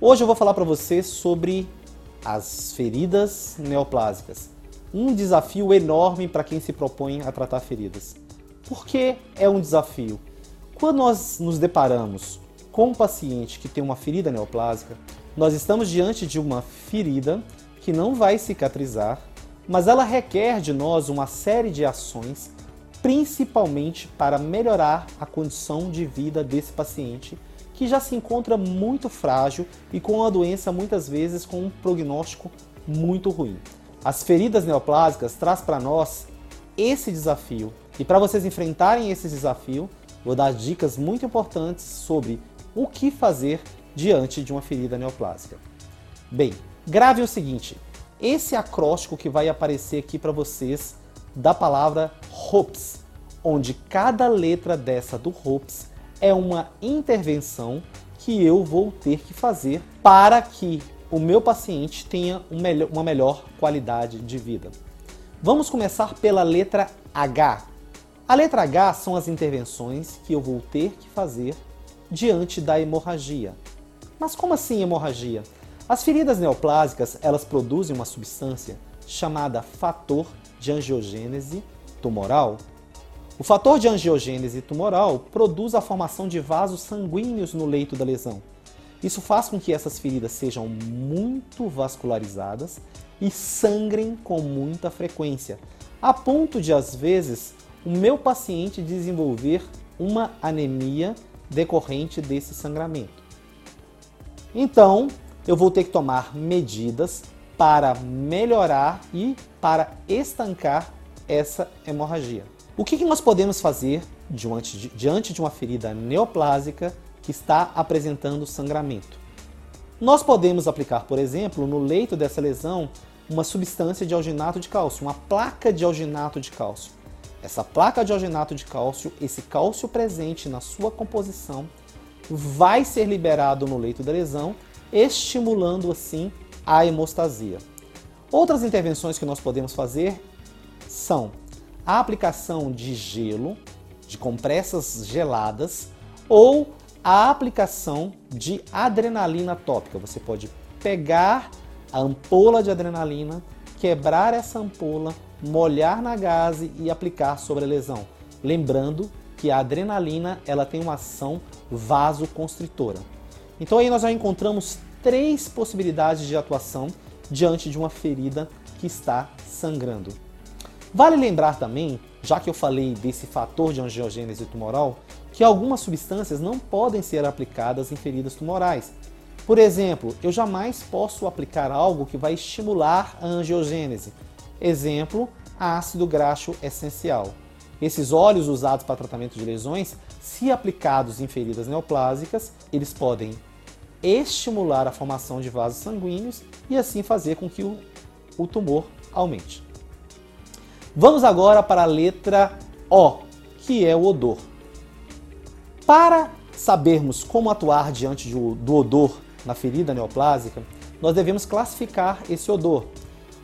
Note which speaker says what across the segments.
Speaker 1: Hoje eu vou falar para você sobre as feridas neoplásicas. Um desafio enorme para quem se propõe a tratar feridas. Por que é um desafio? Quando nós nos deparamos com um paciente que tem uma ferida neoplásica, nós estamos diante de uma ferida que não vai cicatrizar, mas ela requer de nós uma série de ações, principalmente para melhorar a condição de vida desse paciente que já se encontra muito frágil e com a doença muitas vezes com um prognóstico muito ruim. As feridas neoplásicas traz para nós esse desafio. E para vocês enfrentarem esse desafio, vou dar dicas muito importantes sobre o que fazer diante de uma ferida neoplásica. Bem, grave o seguinte: esse acróstico que vai aparecer aqui para vocês da palavra HOPS, onde cada letra dessa do HOPS é uma intervenção que eu vou ter que fazer para que o meu paciente tenha uma melhor qualidade de vida. Vamos começar pela letra H. A letra H são as intervenções que eu vou ter que fazer diante da hemorragia. Mas como assim hemorragia? As feridas neoplásicas, elas produzem uma substância chamada fator de angiogênese tumoral. O fator de angiogênese tumoral produz a formação de vasos sanguíneos no leito da lesão. Isso faz com que essas feridas sejam muito vascularizadas e sangrem com muita frequência, a ponto de, às vezes, o meu paciente desenvolver uma anemia decorrente desse sangramento. Então, eu vou ter que tomar medidas para melhorar e para estancar essa hemorragia. O que, nós podemos fazer diante de, diante de uma ferida neoplásica que está apresentando sangramento? Nós podemos aplicar, por exemplo, no leito dessa lesão, uma substância de alginato de cálcio, uma placa de alginato de cálcio. Essa placa de alginato de cálcio, esse cálcio presente na sua composição, vai ser liberado no leito da lesão, estimulando assim a hemostasia. Outras intervenções que nós podemos fazer são a aplicação de gelo, de compressas geladas ou a aplicação de adrenalina tópica. Você pode pegar a ampola de adrenalina, quebrar essa ampola, molhar na gaze e aplicar sobre a lesão. Lembrando que a adrenalina ela tem uma ação vasoconstritora. Então aí nós já encontramos três possibilidades de atuação diante de uma ferida que está sangrando. Vale lembrar também, já que eu falei desse fator de angiogênese tumoral, que algumas substâncias não podem ser aplicadas em feridas tumorais. Por exemplo, eu jamais posso aplicar algo que vai estimular a angiogênese. Exemplo, ácido graxo essencial. Esses óleos usados para tratamento de lesões, se aplicados em feridas neoplásicas, eles podem estimular a formação de vasos sanguíneos e assim fazer com que o, o tumor aumente. Vamos agora para a letra O, que é o odor. Para sabermos como atuar diante do odor na ferida neoplásica, nós devemos classificar esse odor.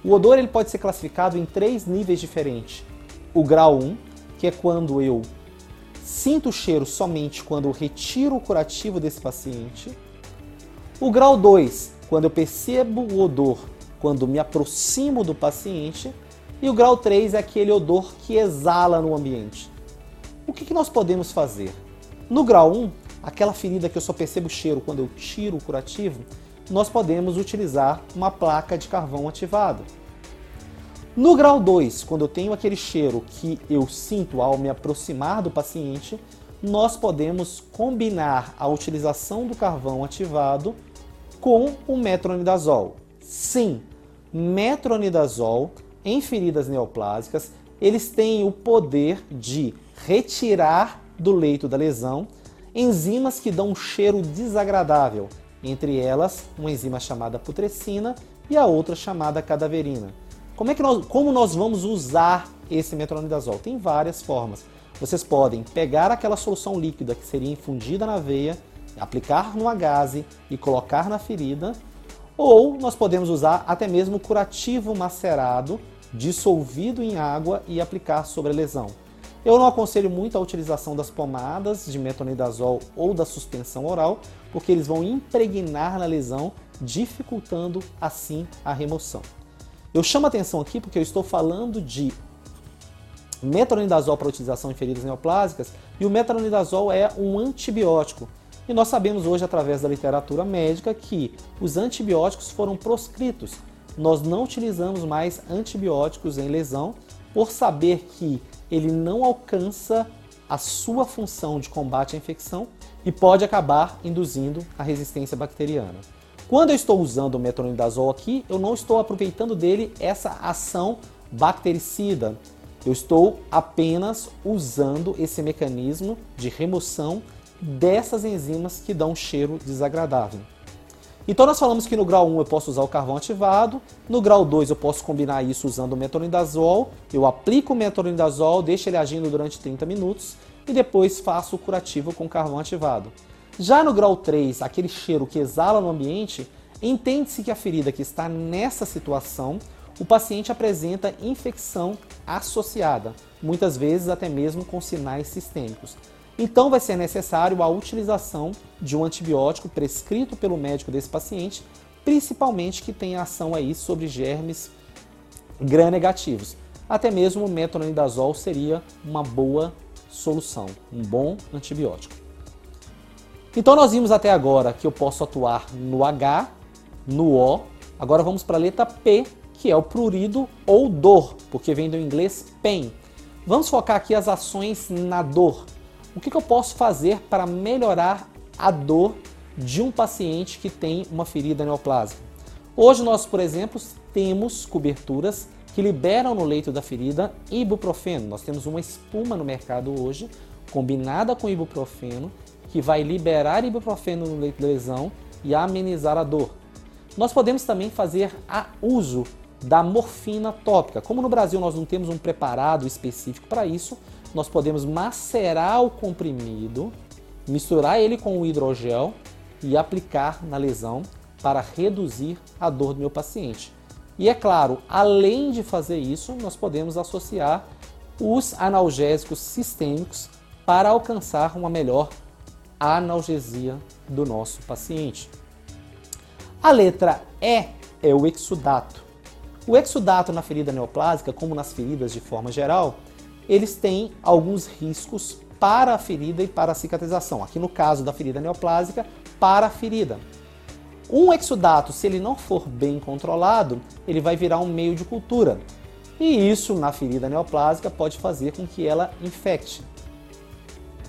Speaker 1: O odor ele pode ser classificado em três níveis diferentes. O grau 1, que é quando eu sinto o cheiro somente quando eu retiro o curativo desse paciente. O grau 2, quando eu percebo o odor quando me aproximo do paciente. E o grau 3 é aquele odor que exala no ambiente. O que, que nós podemos fazer? No grau 1, aquela ferida que eu só percebo o cheiro quando eu tiro o curativo, nós podemos utilizar uma placa de carvão ativado. No grau 2, quando eu tenho aquele cheiro que eu sinto ao me aproximar do paciente, nós podemos combinar a utilização do carvão ativado com o metronidazol. Sim, metronidazol em feridas neoplásicas, eles têm o poder de retirar do leito da lesão enzimas que dão um cheiro desagradável, entre elas uma enzima chamada putrescina e a outra chamada cadaverina. Como é que nós, como nós vamos usar esse metronidazol? Tem várias formas. Vocês podem pegar aquela solução líquida que seria infundida na veia, aplicar no agaze e colocar na ferida, ou nós podemos usar até mesmo curativo macerado dissolvido em água e aplicar sobre a lesão. Eu não aconselho muito a utilização das pomadas de metronidazol ou da suspensão oral, porque eles vão impregnar na lesão, dificultando assim a remoção. Eu chamo atenção aqui porque eu estou falando de metronidazol para utilização em feridas neoplásicas e o metronidazol é um antibiótico. E nós sabemos hoje, através da literatura médica, que os antibióticos foram proscritos. Nós não utilizamos mais antibióticos em lesão por saber que ele não alcança a sua função de combate à infecção e pode acabar induzindo a resistência bacteriana. Quando eu estou usando o metronidazol aqui, eu não estou aproveitando dele essa ação bactericida. Eu estou apenas usando esse mecanismo de remoção dessas enzimas que dão um cheiro desagradável. Então nós falamos que no grau 1 eu posso usar o carvão ativado, no grau 2 eu posso combinar isso usando o metronidazol, eu aplico o metronidazol, deixo ele agindo durante 30 minutos e depois faço o curativo com carvão ativado. Já no grau 3, aquele cheiro que exala no ambiente, entende-se que a ferida que está nessa situação, o paciente apresenta infecção associada, muitas vezes até mesmo com sinais sistêmicos. Então vai ser necessário a utilização de um antibiótico prescrito pelo médico desse paciente, principalmente que tenha ação aí sobre germes gram-negativos. Até mesmo o metronidazol seria uma boa solução, um bom antibiótico. Então nós vimos até agora que eu posso atuar no H, no O. Agora vamos para a letra P, que é o prurido ou dor, porque vem do inglês pain. Vamos focar aqui as ações na dor. O que, que eu posso fazer para melhorar a dor de um paciente que tem uma ferida neoplásica? Hoje nós, por exemplo, temos coberturas que liberam no leito da ferida ibuprofeno. Nós temos uma espuma no mercado hoje, combinada com ibuprofeno, que vai liberar ibuprofeno no leito da lesão e amenizar a dor. Nós podemos também fazer a uso da morfina tópica. Como no Brasil nós não temos um preparado específico para isso, nós podemos macerar o comprimido, misturar ele com o hidrogel e aplicar na lesão para reduzir a dor do meu paciente. E é claro, além de fazer isso, nós podemos associar os analgésicos sistêmicos para alcançar uma melhor analgesia do nosso paciente. A letra E é o exudato. O exudato na ferida neoplásica, como nas feridas de forma geral, eles têm alguns riscos para a ferida e para a cicatrização. Aqui no caso da ferida neoplásica, para a ferida. Um exudato, se ele não for bem controlado, ele vai virar um meio de cultura. E isso, na ferida neoplásica, pode fazer com que ela infecte.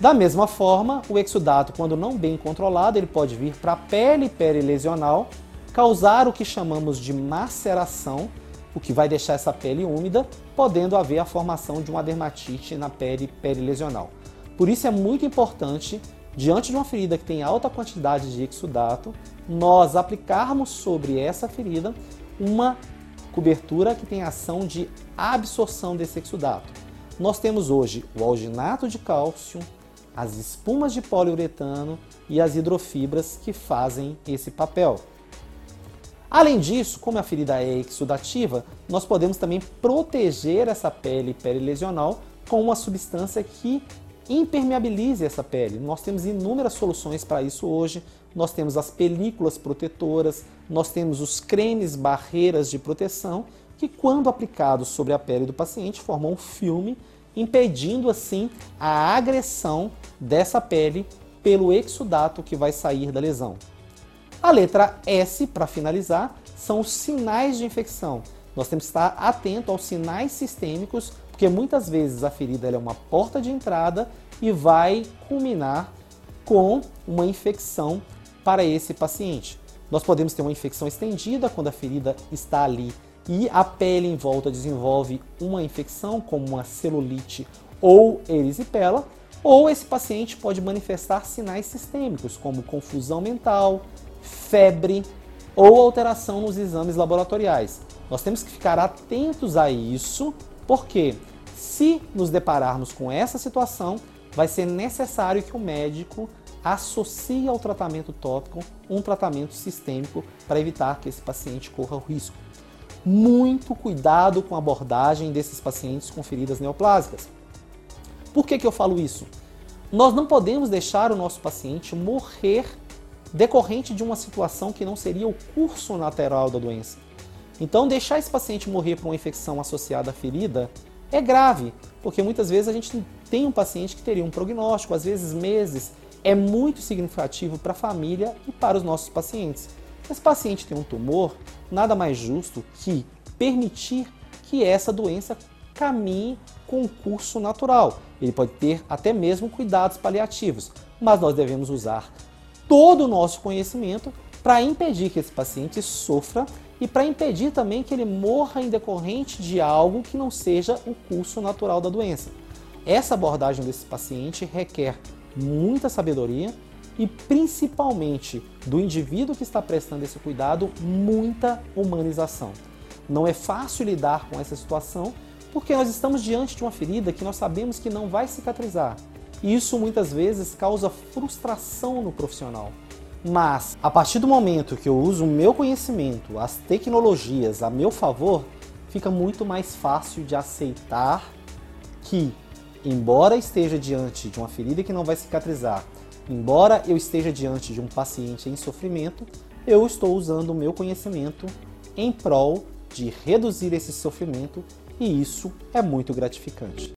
Speaker 1: Da mesma forma, o exudato, quando não bem controlado, ele pode vir para a pele perilesional, causar o que chamamos de maceração, o que vai deixar essa pele úmida, podendo haver a formação de uma dermatite na pele perilesional. Por isso é muito importante, diante de uma ferida que tem alta quantidade de exudato, nós aplicarmos sobre essa ferida uma cobertura que tem ação de absorção desse exudato. Nós temos hoje o alginato de cálcio, as espumas de poliuretano e as hidrofibras que fazem esse papel. Além disso, como a ferida é exudativa, nós podemos também proteger essa pele perilesional com uma substância que impermeabilize essa pele. Nós temos inúmeras soluções para isso hoje. Nós temos as películas protetoras, nós temos os cremes barreiras de proteção, que quando aplicados sobre a pele do paciente formam um filme, impedindo assim a agressão dessa pele pelo exudato que vai sair da lesão. A letra S, para finalizar, são os sinais de infecção. Nós temos que estar atento aos sinais sistêmicos, porque muitas vezes a ferida é uma porta de entrada e vai culminar com uma infecção para esse paciente. Nós podemos ter uma infecção estendida quando a ferida está ali e a pele em volta desenvolve uma infecção, como uma celulite ou erisipela, ou esse paciente pode manifestar sinais sistêmicos, como confusão mental, febre ou alteração nos exames laboratoriais. Nós temos que ficar atentos a isso, porque se nos depararmos com essa situação, vai ser necessário que o médico associe ao tratamento tópico um tratamento sistêmico para evitar que esse paciente corra o risco. Muito cuidado com a abordagem desses pacientes com feridas neoplásicas. Por que, que eu falo isso? Nós não podemos deixar o nosso paciente morrer decorrente de uma situação que não seria o curso natural da doença. Então, deixar esse paciente morrer por uma infecção associada à ferida é grave, porque muitas vezes a gente tem um paciente que teria um prognóstico, às vezes meses, é muito significativo para a família e para os nossos pacientes. Esse paciente tem um tumor, nada mais justo que permitir que essa doença caminhe com o curso natural. Ele pode ter até mesmo cuidados paliativos, mas nós devemos usar todo o nosso conhecimento para impedir que esse paciente sofra e para impedir também que ele morra em decorrente de algo que não seja o curso natural da doença. Essa abordagem desse paciente requer muita sabedoria e principalmente do indivíduo que está prestando esse cuidado, muita humanização. Não é fácil lidar com essa situação porque nós estamos diante de uma ferida que nós sabemos que não vai cicatrizar. Isso muitas vezes causa frustração no profissional. Mas a partir do momento que eu uso o meu conhecimento, as tecnologias a meu favor, fica muito mais fácil de aceitar que, embora esteja diante de uma ferida que não vai cicatrizar, embora eu esteja diante de um paciente em sofrimento, eu estou usando o meu conhecimento em prol de reduzir esse sofrimento e isso é muito gratificante.